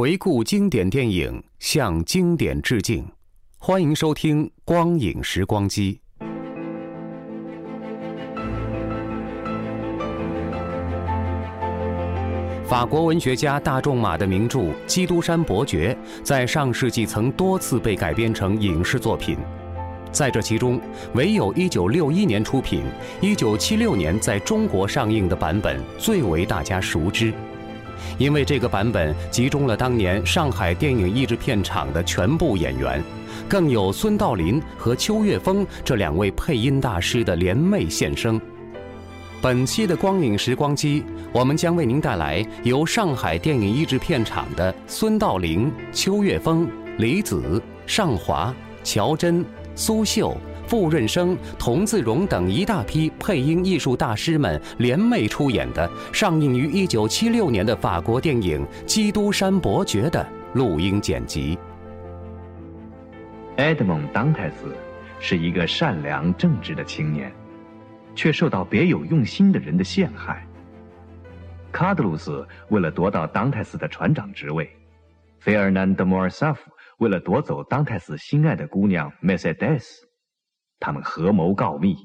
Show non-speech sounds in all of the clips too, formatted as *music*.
回顾经典电影，向经典致敬。欢迎收听《光影时光机》。法国文学家大仲马的名著《基督山伯爵》在上世纪曾多次被改编成影视作品，在这其中，唯有1961年出品、1976年在中国上映的版本最为大家熟知。因为这个版本集中了当年上海电影译制片厂的全部演员，更有孙道临和邱岳峰这两位配音大师的联袂现声。本期的光影时光机，我们将为您带来由上海电影译制片厂的孙道临、邱岳峰、李子、尚华、乔真、苏秀。傅润生、童自荣等一大批配音艺术大师们联袂出演的上映于1976年的法国电影《基督山伯爵》的录音剪辑。埃德蒙·当泰斯是一个善良正直的青年，却受到别有用心的人的陷害。卡德鲁斯为了夺到当泰斯的船长职位，费尔南德·莫尔萨夫为了夺走当泰斯心爱的姑娘梅塞黛斯。他们合谋告密，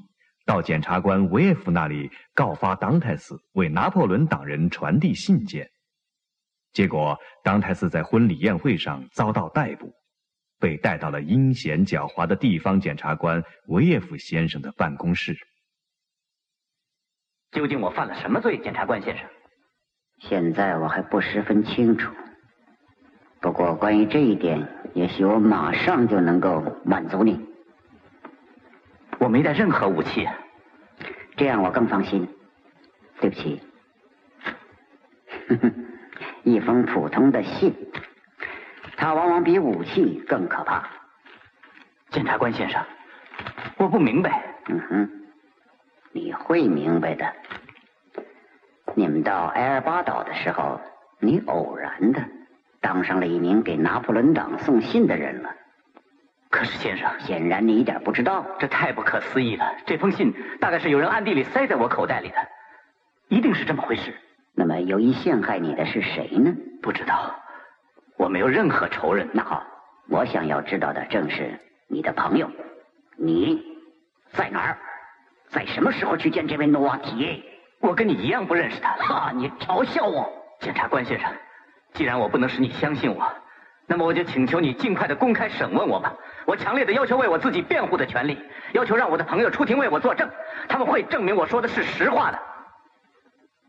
到检察官维耶夫那里告发当泰斯为拿破仑党人传递信件。结果，当泰斯在婚礼宴会上遭到逮捕，被带到了阴险狡猾的地方检察官维耶夫先生的办公室。究竟我犯了什么罪，检察官先生？现在我还不十分清楚。不过关于这一点，也许我马上就能够满足你。我没带任何武器，这样我更放心。对不起，*laughs* 一封普通的信，它往往比武器更可怕。检察官先生，我不明白。嗯哼，你会明白的。你们到埃尔巴岛的时候，你偶然的当上了一名给拿破仑党送信的人了。可是先生，显然你一点不知道，这太不可思议了。这封信大概是有人暗地里塞在我口袋里的，一定是这么回事。那么有意陷害你的是谁呢？不知道，我没有任何仇人。那好，我想要知道的正是你的朋友，你在哪儿，在什么时候去见这位诺瓦提？我跟你一样不认识他。哈，你嘲笑我，检察官先生。既然我不能使你相信我，那么我就请求你尽快的公开审问我吧。我强烈的要求为我自己辩护的权利，要求让我的朋友出庭为我作证，他们会证明我说的是实话的。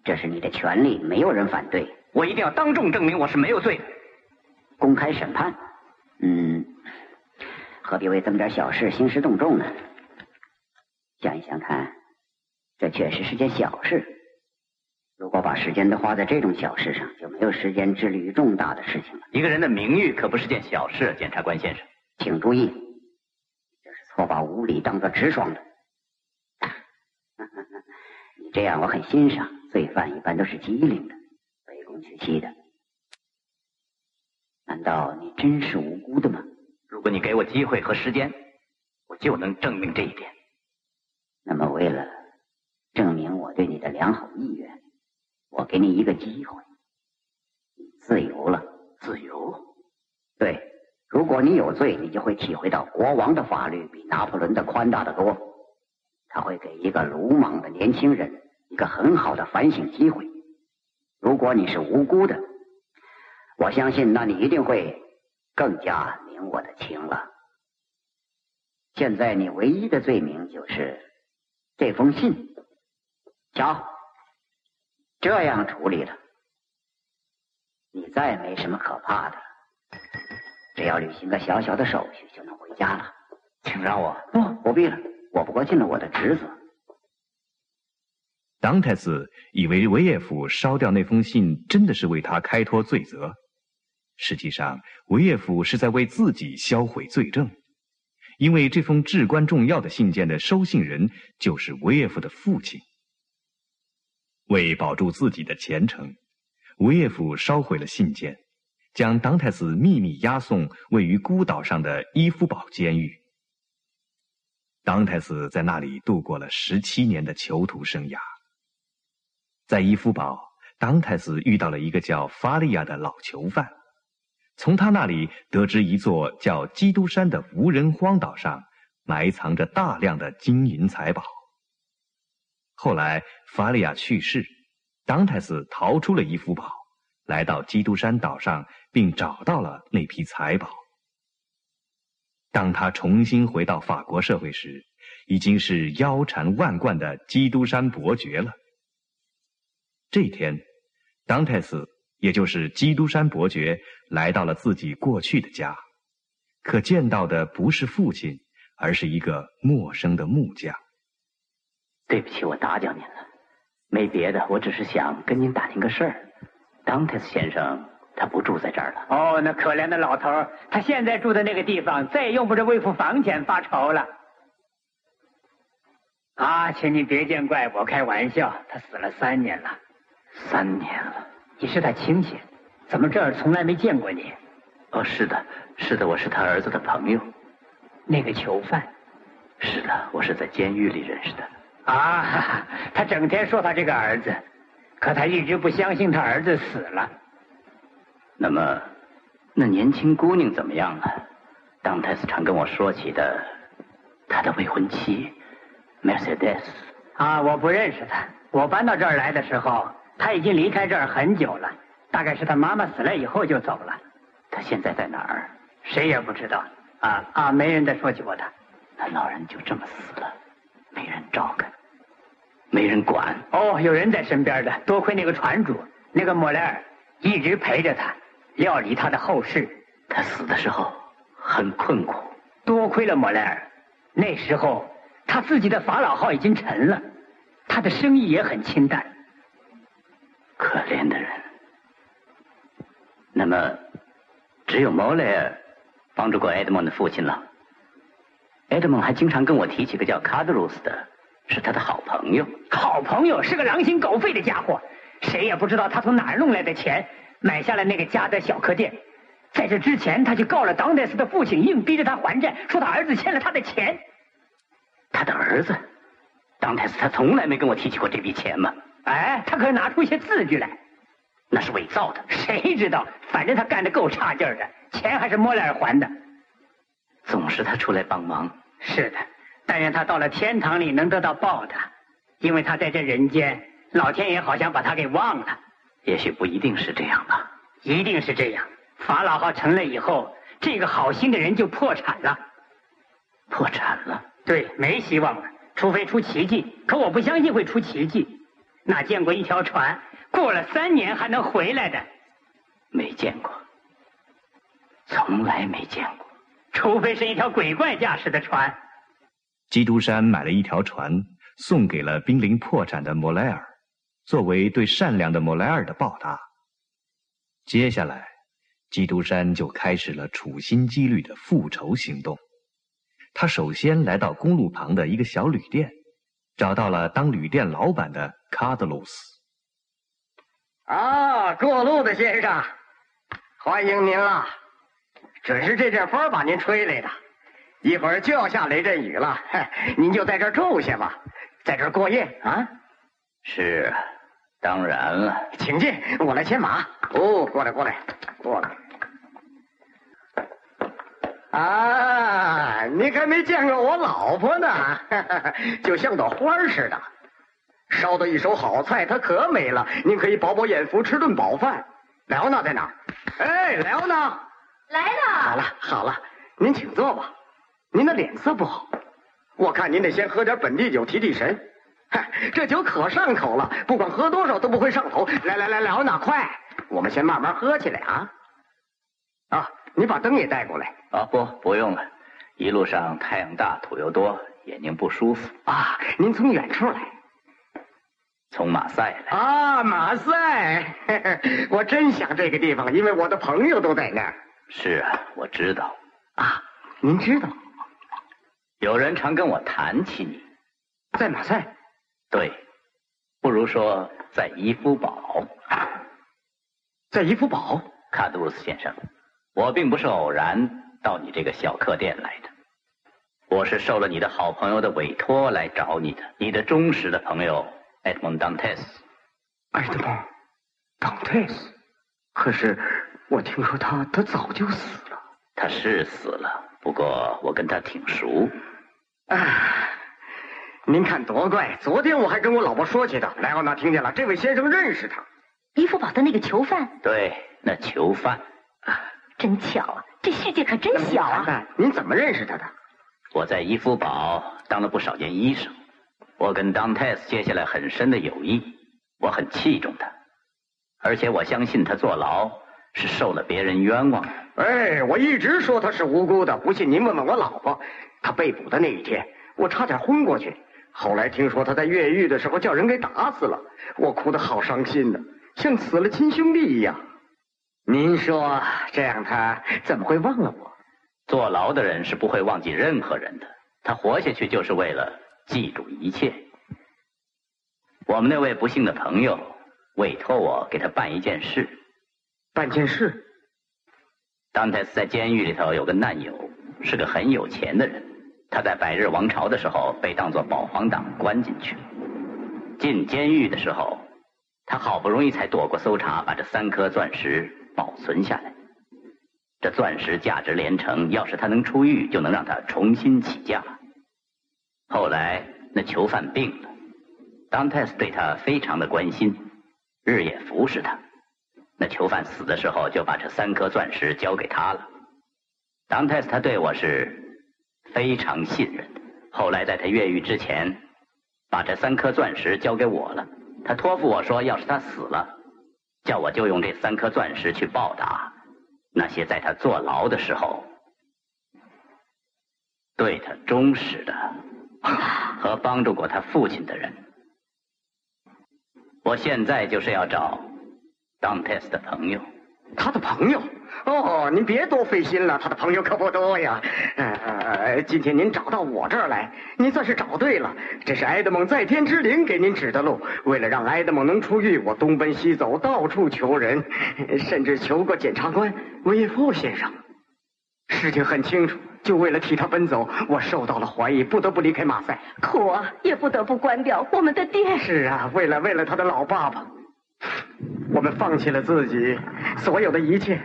这是你的权利，没有人反对。我一定要当众证明我是没有罪的。公开审判，嗯，何必为这么点小事兴师动众呢？想一想看，这确实是件小事。如果把时间都花在这种小事上，就没有时间致力于重大的事情了。一个人的名誉可不是件小事，检察官先生。请注意，这是错把无理当作直爽的。你这样我很欣赏。罪犯一般都是机灵的，卑躬屈膝的。难道你真是无辜的吗？如果你给我机会和时间，我就能证明这一点。那么，为了证明我对你的良好意愿，我给你一个机会，你自由了。自由？对。如果你有罪，你就会体会到国王的法律比拿破仑的宽大的多。他会给一个鲁莽的年轻人一个很好的反省机会。如果你是无辜的，我相信那你一定会更加明我的情了。现在你唯一的罪名就是这封信。瞧，这样处理了，你再没什么可怕的了。只要履行个小小的手续，就能回家了。请让我不不必了，我不过尽了我的职责。当太子以为维耶夫烧掉那封信真的是为他开脱罪责，实际上维耶夫是在为自己销毁罪证，因为这封至关重要的信件的收信人就是维耶夫的父亲。为保住自己的前程，维耶夫烧毁了信件，将当太子秘密押送位于孤岛上的伊夫堡监狱。当太子在那里度过了十七年的囚徒生涯。在伊夫堡，当太子遇到了一个叫法利亚的老囚犯，从他那里得知一座叫基督山的无人荒岛上埋藏着大量的金银财宝。后来法利亚去世，当泰斯逃出了伊夫堡，来到基督山岛上，并找到了那批财宝。当他重新回到法国社会时，已经是腰缠万贯的基督山伯爵了。这天，当泰斯，也就是基督山伯爵，来到了自己过去的家，可见到的不是父亲，而是一个陌生的木匠。对不起，我打搅您了，没别的，我只是想跟您打听个事儿。当特斯先生。他不住在这儿了。哦，那可怜的老头他现在住的那个地方再也用不着为付房钱发愁了。啊，请你别见怪，我开玩笑。他死了三年了，三年了。你是他亲戚，怎么这儿从来没见过你？哦，是的，是的，我是他儿子的朋友。那个囚犯？是的，我是在监狱里认识的。啊，*laughs* 他整天说他这个儿子，可他一直不相信他儿子死了。那么，那年轻姑娘怎么样了？当泰斯常跟我说起的，他的未婚妻，Mercedes。啊，我不认识他。我搬到这儿来的时候，他已经离开这儿很久了。大概是他妈妈死了以后就走了。他现在在哪儿？谁也不知道。啊啊，没人再说起过他。那老人就这么死了，没人照看，没人管。哦，有人在身边的，多亏那个船主，那个莫莱尔，一直陪着他。料理他的后事，他死的时候很困苦，多亏了莫莱尔。那时候他自己的法老号已经沉了，他的生意也很清淡。可怜的人。那么，只有莫莱尔帮助过埃德蒙的父亲了。埃德蒙还经常跟我提起个叫卡德鲁斯的，是他的好朋友。好朋友是个狼心狗肺的家伙，谁也不知道他从哪儿弄来的钱。买下了那个家的小客店，在这之前他就告了当代斯的父亲，硬逼着他还债，说他儿子欠了他的钱。他的儿子，当代斯他从来没跟我提起过这笔钱嘛？哎，他可是拿出一些字据来，那是伪造的。谁知道？反正他干的够差劲的，钱还是莫莱尔还的。总是他出来帮忙。是的，但愿他到了天堂里能得到报答，因为他在这人间，老天爷好像把他给忘了。也许不一定是这样吧，一定是这样。法老号沉了以后，这个好心的人就破产了。破产了？对，没希望了，除非出奇迹。可我不相信会出奇迹。哪见过一条船过了三年还能回来的？没见过，从来没见过。除非是一条鬼怪驾驶的船。基督山买了一条船，送给了濒临破产的莫莱尔。作为对善良的莫莱尔的报答，接下来，基督山就开始了处心积虑的复仇行动。他首先来到公路旁的一个小旅店，找到了当旅店老板的卡德鲁斯。啊，过路的先生，欢迎您了！准是这阵风把您吹来的，一会儿就要下雷阵雨了，*laughs* 您就在这儿住下吧，在这儿过夜啊。是。当然了，请进，我来牵马。哦，过来，过来，过来。啊，你还没见过我老婆呢，*laughs* 就像朵花似的，烧的一手好菜，她可美了。您可以饱饱眼福，吃顿饱饭。莱奥娜在哪儿？哎，莱奥娜，来了。好了，好了，您请坐吧。您的脸色不好，我看您得先喝点本地酒提提神。嗨，这酒可上口了，不管喝多少都不会上头。来来来，聊哪快？我们先慢慢喝起来啊！啊，你把灯也带过来。啊，不，不用了。一路上太阳大，土又多，眼睛不舒服。啊，您从远处来？从马赛来。啊，马赛！*laughs* 我真想这个地方，因为我的朋友都在那儿。是啊，我知道。啊，您知道？有人常跟我谈起你，在马赛。对，不如说在伊夫堡。在伊夫堡，卡杜鲁斯先生，我并不是偶然到你这个小客店来的，我是受了你的好朋友的委托来找你的，你的忠实的朋友埃德蒙·当泰斯。埃德蒙·当泰斯，可是我听说他他早就死了。他是死了，不过我跟他挺熟。啊。您看多怪！昨天我还跟我老婆说起他，莱奥娜听见了，这位先生认识他，伊夫堡的那个囚犯。对，那囚犯。啊真巧啊，这世界可真小啊！您怎么认识他的？我在伊夫堡当了不少年医生，我跟当泰斯结下了很深的友谊，我很器重他，而且我相信他坐牢是受了别人冤枉。哎，我一直说他是无辜的，不信您问问我老婆，他被捕的那一天，我差点昏过去。后来听说他在越狱的时候叫人给打死了，我哭得好伤心呢，像死了亲兄弟一样。您说这样他怎么会忘了我？坐牢的人是不会忘记任何人的，他活下去就是为了记住一切。我们那位不幸的朋友委托我给他办一件事，办件事。当泰斯在监狱里头有个难友，是个很有钱的人。他在百日王朝的时候被当作保皇党关进去，进监狱的时候，他好不容易才躲过搜查，把这三颗钻石保存下来。这钻石价值连城，要是他能出狱，就能让他重新起价。后来那囚犯病了，当泰斯对他非常的关心，日夜服侍他。那囚犯死的时候，就把这三颗钻石交给他了。当泰斯他对我是。非常信任。后来在他越狱之前，把这三颗钻石交给我了。他托付我说，要是他死了，叫我就用这三颗钻石去报答那些在他坐牢的时候对他忠实的 *laughs* 和帮助过他父亲的人。我现在就是要找当泰斯的朋友，他的朋友。哦，您别多费心了，他的朋友可不多呀。呃，今天您找到我这儿来，您算是找对了。这是埃德蒙在天之灵给您指的路。为了让埃德蒙能出狱，我东奔西走，到处求人，甚至求过检察官威夫先生。事情很清楚，就为了替他奔走，我受到了怀疑，不得不离开马赛。苦啊，也不得不关掉我们的店。是啊，为了为了他的老爸爸，我们放弃了自己所有的一切。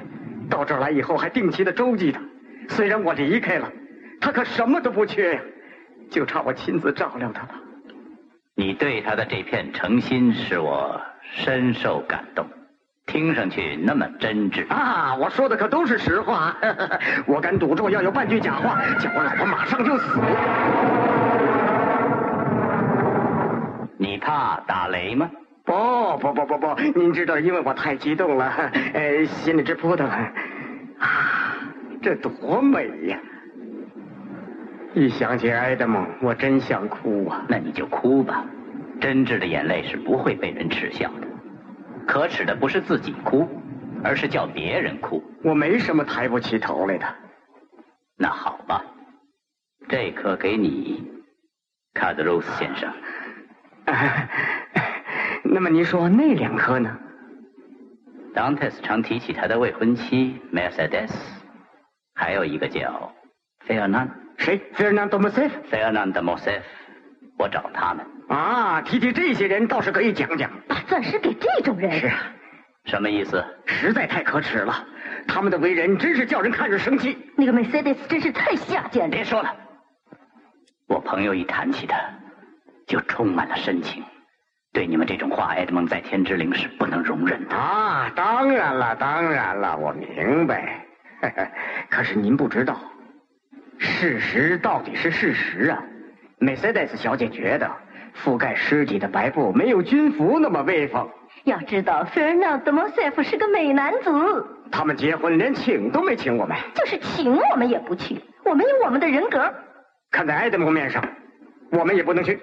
到这儿来以后，还定期的周济他。虽然我离开了，他可什么都不缺呀，就差我亲自照料他了。你对他的这片诚心，使我深受感动。听上去那么真挚啊！我说的可都是实话，*laughs* 我敢赌咒，要有半句假话，叫我老婆马上就死。你怕打雷吗？不不不不不，您知道，因为我太激动了，呃，心里直扑腾。啊，这多美呀！一想起埃德蒙，我真想哭啊。那你就哭吧，真挚的眼泪是不会被人耻笑的。可耻的不是自己哭，而是叫别人哭。我没什么抬不起头来的。那好吧，这颗给你，卡德罗斯先生。*laughs* 那么您说那两颗呢？当泰斯常提起他的未婚妻 Mercedes，，还有一个叫费尔南。谁？费尔南多莫塞夫。费尔南多莫塞夫，我找他们。啊，提起这些人倒是可以讲讲。把钻石给这种人？是啊。什么意思？实在太可耻了，他们的为人真是叫人看着生气。那个 Mercedes 真是太下贱了。别说了，我朋友一谈起他，就充满了深情。对你们这种话，埃德蒙在天之灵是不能容忍的啊！当然了，当然了，我明白。*laughs* 可是您不知道，事实到底是事实啊！梅赛德斯小姐觉得覆盖尸体的白布没有军服那么威风。要知道，费尔纳德莫塞夫是个美男子。他们结婚连请都没请我们，就是请我们也不去。我们有我们的人格。看在埃德蒙面上，我们也不能去。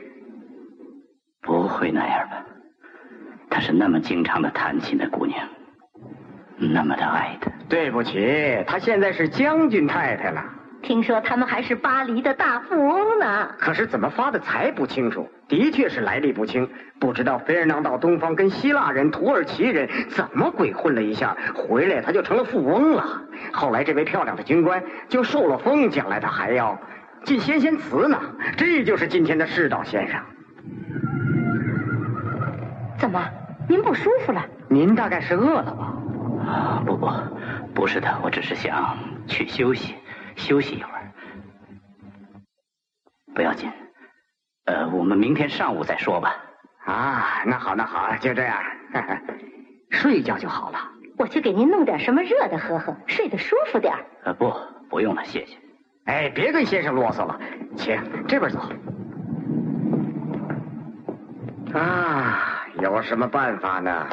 不会那样吧？她是那么经常的弹琴的姑娘，那么的爱他。对不起，她现在是将军太太了。听说他们还是巴黎的大富翁呢。可是怎么发的财不清楚，的确是来历不清。不知道菲尔囊到东方跟希腊人、土耳其人怎么鬼混了一下，回来他就成了富翁了。后来这位漂亮的军官就受了封，将来他还要进先贤祠呢。这就是今天的世道先生。怎么，您不舒服了？您大概是饿了吧？啊，不不，不是的，我只是想去休息，休息一会儿。不要紧，呃，我们明天上午再说吧。啊，那好，那好，就这样，*laughs* 睡一觉就好了。我去给您弄点什么热的喝喝，睡得舒服点。呃，不，不用了，谢谢。哎，别跟先生啰嗦了，请这边走。啊，有什么办法呢？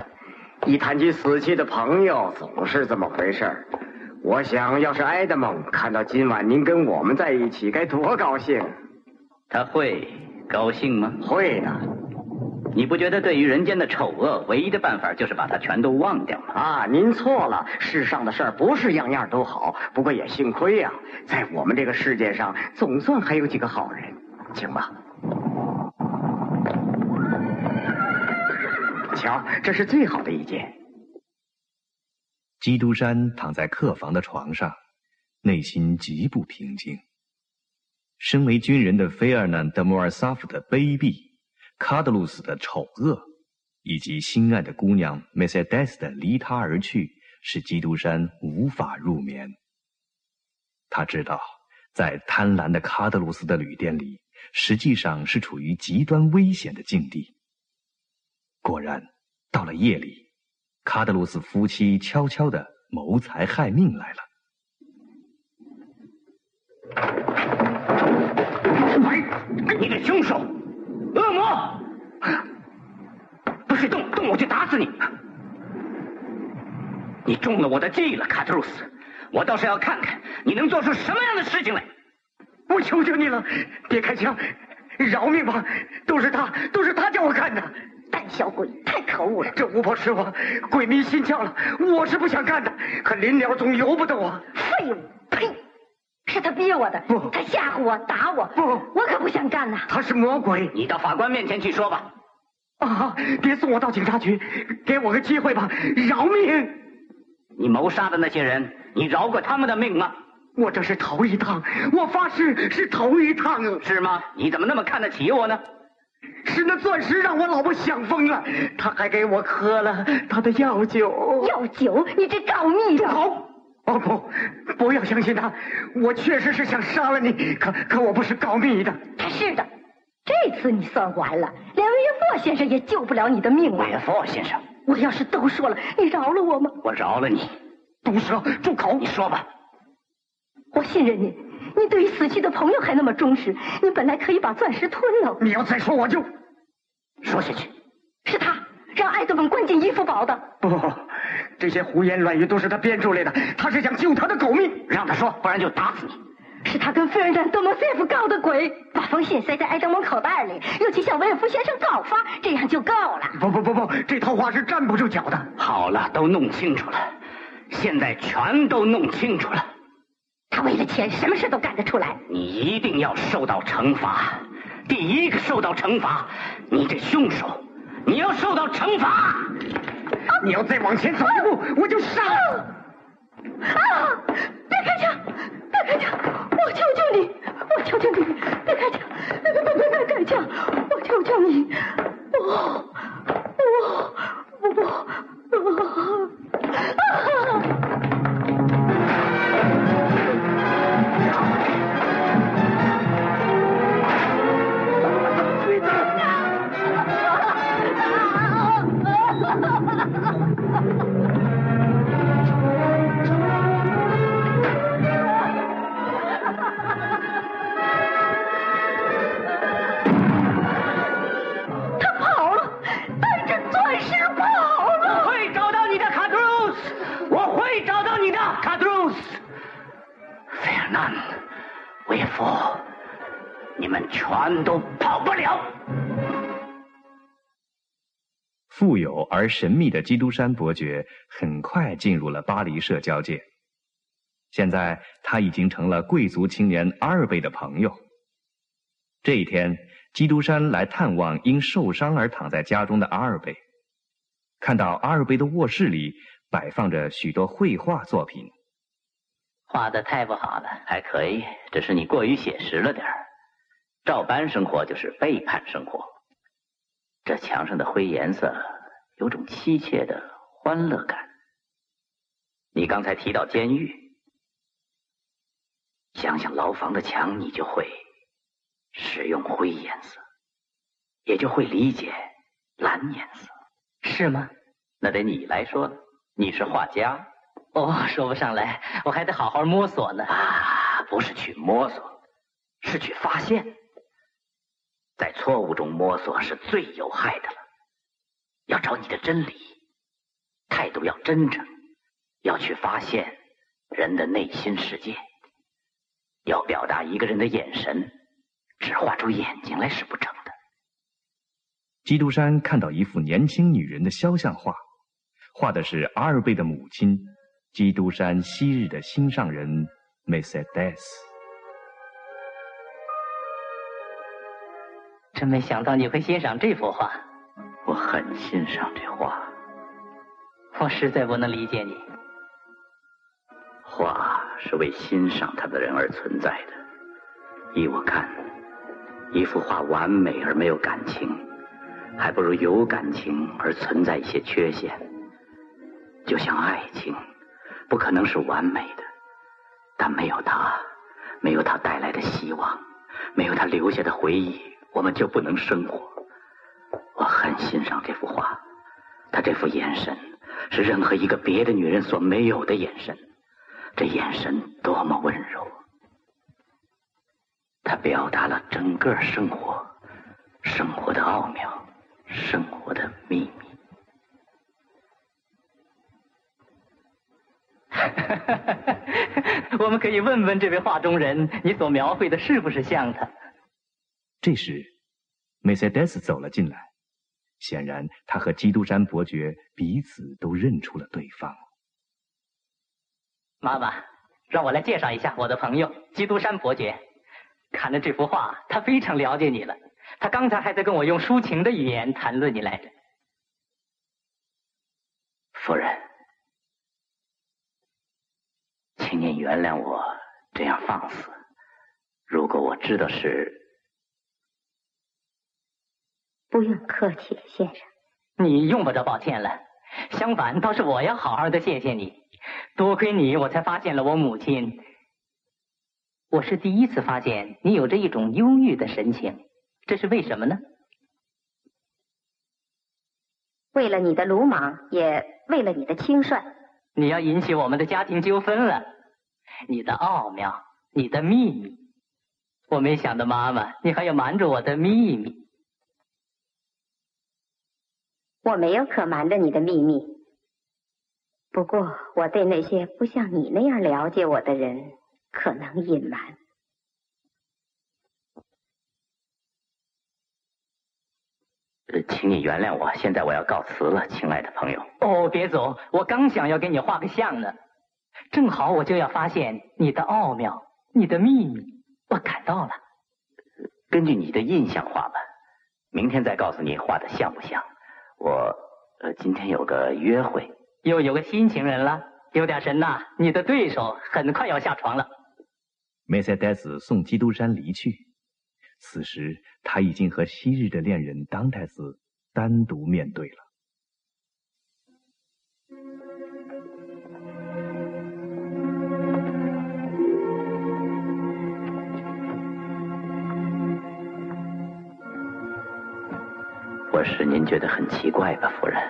一谈起死去的朋友，总是这么回事儿我想要是埃德蒙看到今晚您跟我们在一起，该多高兴！他会高兴吗？会的。你不觉得对于人间的丑恶，唯一的办法就是把它全都忘掉吗？啊，您错了。世上的事儿不是样样都好，不过也幸亏呀，在我们这个世界上，总算还有几个好人。请吧。瞧，这是最好的一件。基督山躺在客房的床上，内心极不平静。身为军人的菲尔南德·莫尔萨夫的卑鄙，卡德鲁斯的丑恶，以及心爱的姑娘梅塞德斯的离他而去，使基督山无法入眠。他知道，在贪婪的卡德鲁斯的旅店里，实际上是处于极端危险的境地。果然，到了夜里，卡德鲁斯夫妻悄悄的谋财害命来了。哎，你个凶手，恶魔！不许动，动我就打死你！你中了我的计了，卡德鲁斯！我倒是要看看你能做出什么样的事情来！我求求你了，别开枪，饶命吧！都是他，都是他叫我干的！胆小鬼，太可恶了！这巫婆师傅鬼迷心窍了，我是不想干的，可临了总由不得我。废物！呸！是他逼我的，不，他吓唬我，打我，不，我可不想干呐。他是魔鬼，你到法官面前去说吧。啊！别送我到警察局，给我个机会吧，饶命！你谋杀的那些人，你饶过他们的命吗？我这是头一趟，我发誓是头一趟，是吗？你怎么那么看得起我呢？是那钻石让我老婆想疯了，他还给我喝了他的药酒。药酒？你这告密的！好。哦不，不要相信他，我确实是想杀了你，可可我不是告密的。是的，这次你算完了，连岳父先生也救不了你的命了。岳父先生，我要是都说了，你饶了我吗？我饶了你。毒蛇，住口！你说吧。我信任你，你对于死去的朋友还那么忠实，你本来可以把钻石吞了。你要再说，我就说下去。是他让艾德蒙关进伊夫堡的。不不不。这些胡言乱语都是他编出来的，他是想救他的狗命。让他说，不然就打死你。是他跟费尔南德莫塞夫告的鬼，把封信塞在埃德蒙口袋里，又去向维尔夫先生告发，这样就够了。不不不不，这套话是站不住脚的。好了，都弄清楚了，现在全都弄清楚了。他为了钱，什么事都干得出来。你一定要受到惩罚，第一个受到惩罚，你这凶手，你要受到惩罚。你要再往前走一步，我就杀！啊！别开枪！别开枪！我求求你！我求求你！别开枪！别别别别开枪！我求求你！我我我我啊！*laughs* 他跑了，带着钻石跑了。我会找到你的，卡特鲁斯。我会找到你的，卡特鲁斯。费尔南，维夫，你们全都。而神秘的基督山伯爵很快进入了巴黎社交界。现在他已经成了贵族青年阿尔贝的朋友。这一天，基督山来探望因受伤而躺在家中的阿尔贝，看到阿尔贝的卧室里摆放着许多绘画作品。画的太不好了，还可以，只是你过于写实了点儿。照搬生活就是背叛生活。这墙上的灰颜色有种凄切的欢乐感。你刚才提到监狱，想想牢房的墙，你就会使用灰颜色，也就会理解蓝颜色，是吗？那得你来说了。你是画家，哦，说不上来，我还得好好摸索呢。啊，不是去摸索，是去发现。在错误中摸索是最有害的了。要找你的真理，态度要真诚，要去发现人的内心世界。要表达一个人的眼神，只画出眼睛来是不成的。基督山看到一幅年轻女人的肖像画，画的是阿尔贝的母亲，基督山昔日的心上人梅赛德斯。真没想到你会欣赏这幅画，我很欣赏这画。我实在不能理解你。画是为欣赏它的人而存在的。依我看，一幅画完美而没有感情，还不如有感情而存在一些缺陷。就像爱情，不可能是完美的，但没有它，没有它带来的希望，没有它留下的回忆。我们就不能生活。我很欣赏这幅画，他这副眼神是任何一个别的女人所没有的眼神。这眼神多么温柔，它表达了整个生活，生活的奥妙，生活的秘密。*laughs* 我们可以问问这位画中人，你所描绘的是不是像他？这时，梅赛德斯走了进来。显然，他和基督山伯爵彼此都认出了对方。妈妈，让我来介绍一下我的朋友基督山伯爵。看了这幅画，他非常了解你了。他刚才还在跟我用抒情的语言谈论你来着。夫人，请您原谅我这样放肆。如果我知道是……不用客气，先生。你用不着抱歉了，相反，倒是我要好好的谢谢你。多亏你，我才发现了我母亲。我是第一次发现你有着一种忧郁的神情，这是为什么呢？为了你的鲁莽，也为了你的轻率。你要引起我们的家庭纠纷了，你的奥妙，你的秘密。我没想到，妈妈，你还要瞒着我的秘密。我没有可瞒着你的秘密，不过我对那些不像你那样了解我的人，可能隐瞒。呃，请你原谅我，现在我要告辞了，亲爱的朋友。哦，别走，我刚想要给你画个像呢，正好我就要发现你的奥妙，你的秘密，我赶到了。根据你的印象画吧，明天再告诉你画的像不像。我呃，今天有个约会，又有个新情人了，有点神呐！你的对手很快要下床了。梅赛德斯送基督山离去，此时他已经和昔日的恋人当泰斯单独面对了。我使您觉得很奇怪吧，夫人？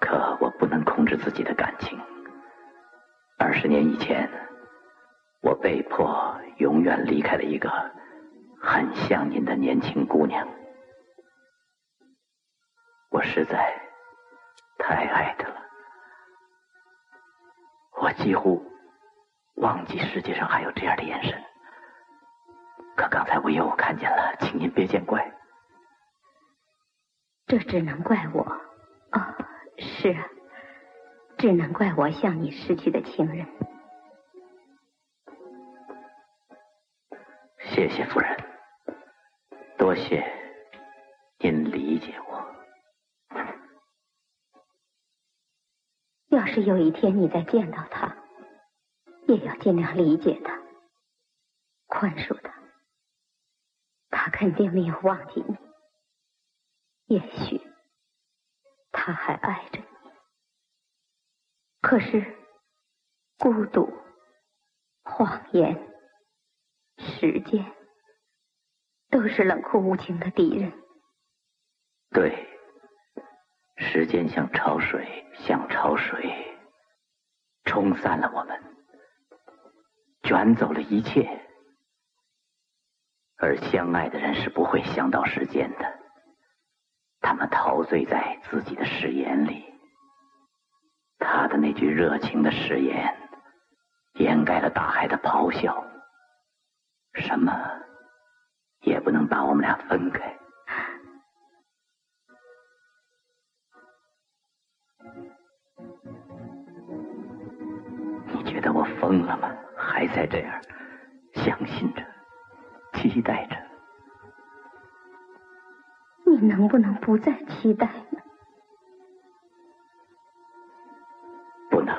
可我不能控制自己的感情。二十年以前，我被迫永远离开了一个很像您的年轻姑娘。我实在太爱她了，我几乎忘记世界上还有这样的眼神，可刚才唯有我看见了，请您别见怪。这只能怪我。哦，是啊，只能怪我向你失去的情人。谢谢夫人，多谢您理解我。要是有一天你再见到他，也要尽量理解他，宽恕他。他肯定没有忘记你，也许他还爱着你。可是，孤独、谎言。时间都是冷酷无情的敌人。对，时间像潮水，像潮水，冲散了我们，卷走了一切。而相爱的人是不会想到时间的，陶醉在自己的誓言里。他的那句热情的誓言，掩盖了大海的咆哮。什么也不能把我们俩分开。你觉得我疯了吗？还在这样相信着、期待着？你能不能不再期待呢？不能。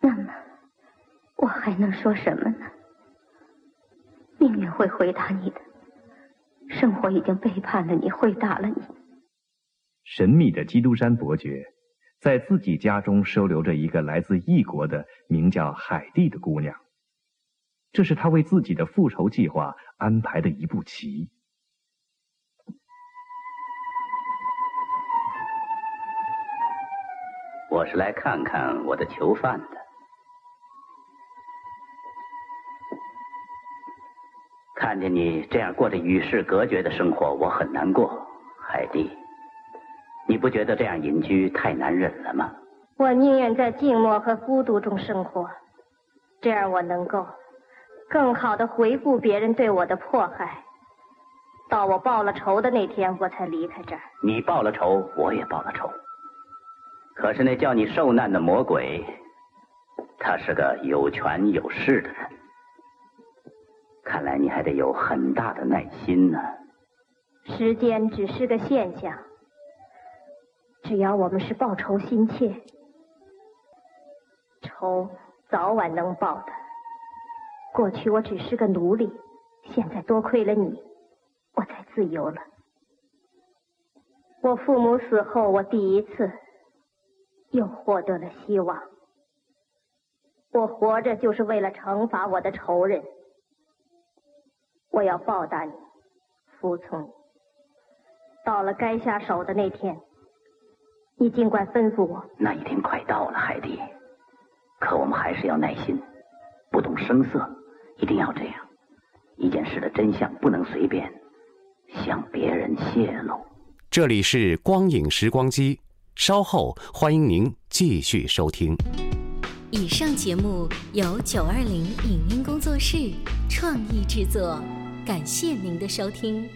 那么。我还能说什么呢？命运会回答你的，生活已经背叛了你，回答了你。神秘的基督山伯爵在自己家中收留着一个来自异国的名叫海蒂的姑娘，这是他为自己的复仇计划安排的一步棋。我是来看看我的囚犯的。看见你这样过着与世隔绝的生活，我很难过，海蒂。你不觉得这样隐居太难忍了吗？我宁愿在静默和孤独中生活，这样我能够更好的回顾别人对我的迫害。到我报了仇的那天，我才离开这儿。你报了仇，我也报了仇。可是那叫你受难的魔鬼，他是个有权有势的人。看来你还得有很大的耐心呢。时间只是个现象，只要我们是报仇心切，仇早晚能报的。过去我只是个奴隶，现在多亏了你，我才自由了。我父母死后，我第一次又获得了希望。我活着就是为了惩罚我的仇人。我要报答你，服从你。到了该下手的那天，你尽管吩咐我。那一天快到了，海蒂。可我们还是要耐心，不动声色，一定要这样。一件事的真相不能随便向别人泄露。这里是光影时光机，稍后欢迎您继续收听。以上节目由九二零影音工作室创意制作。感谢您的收听。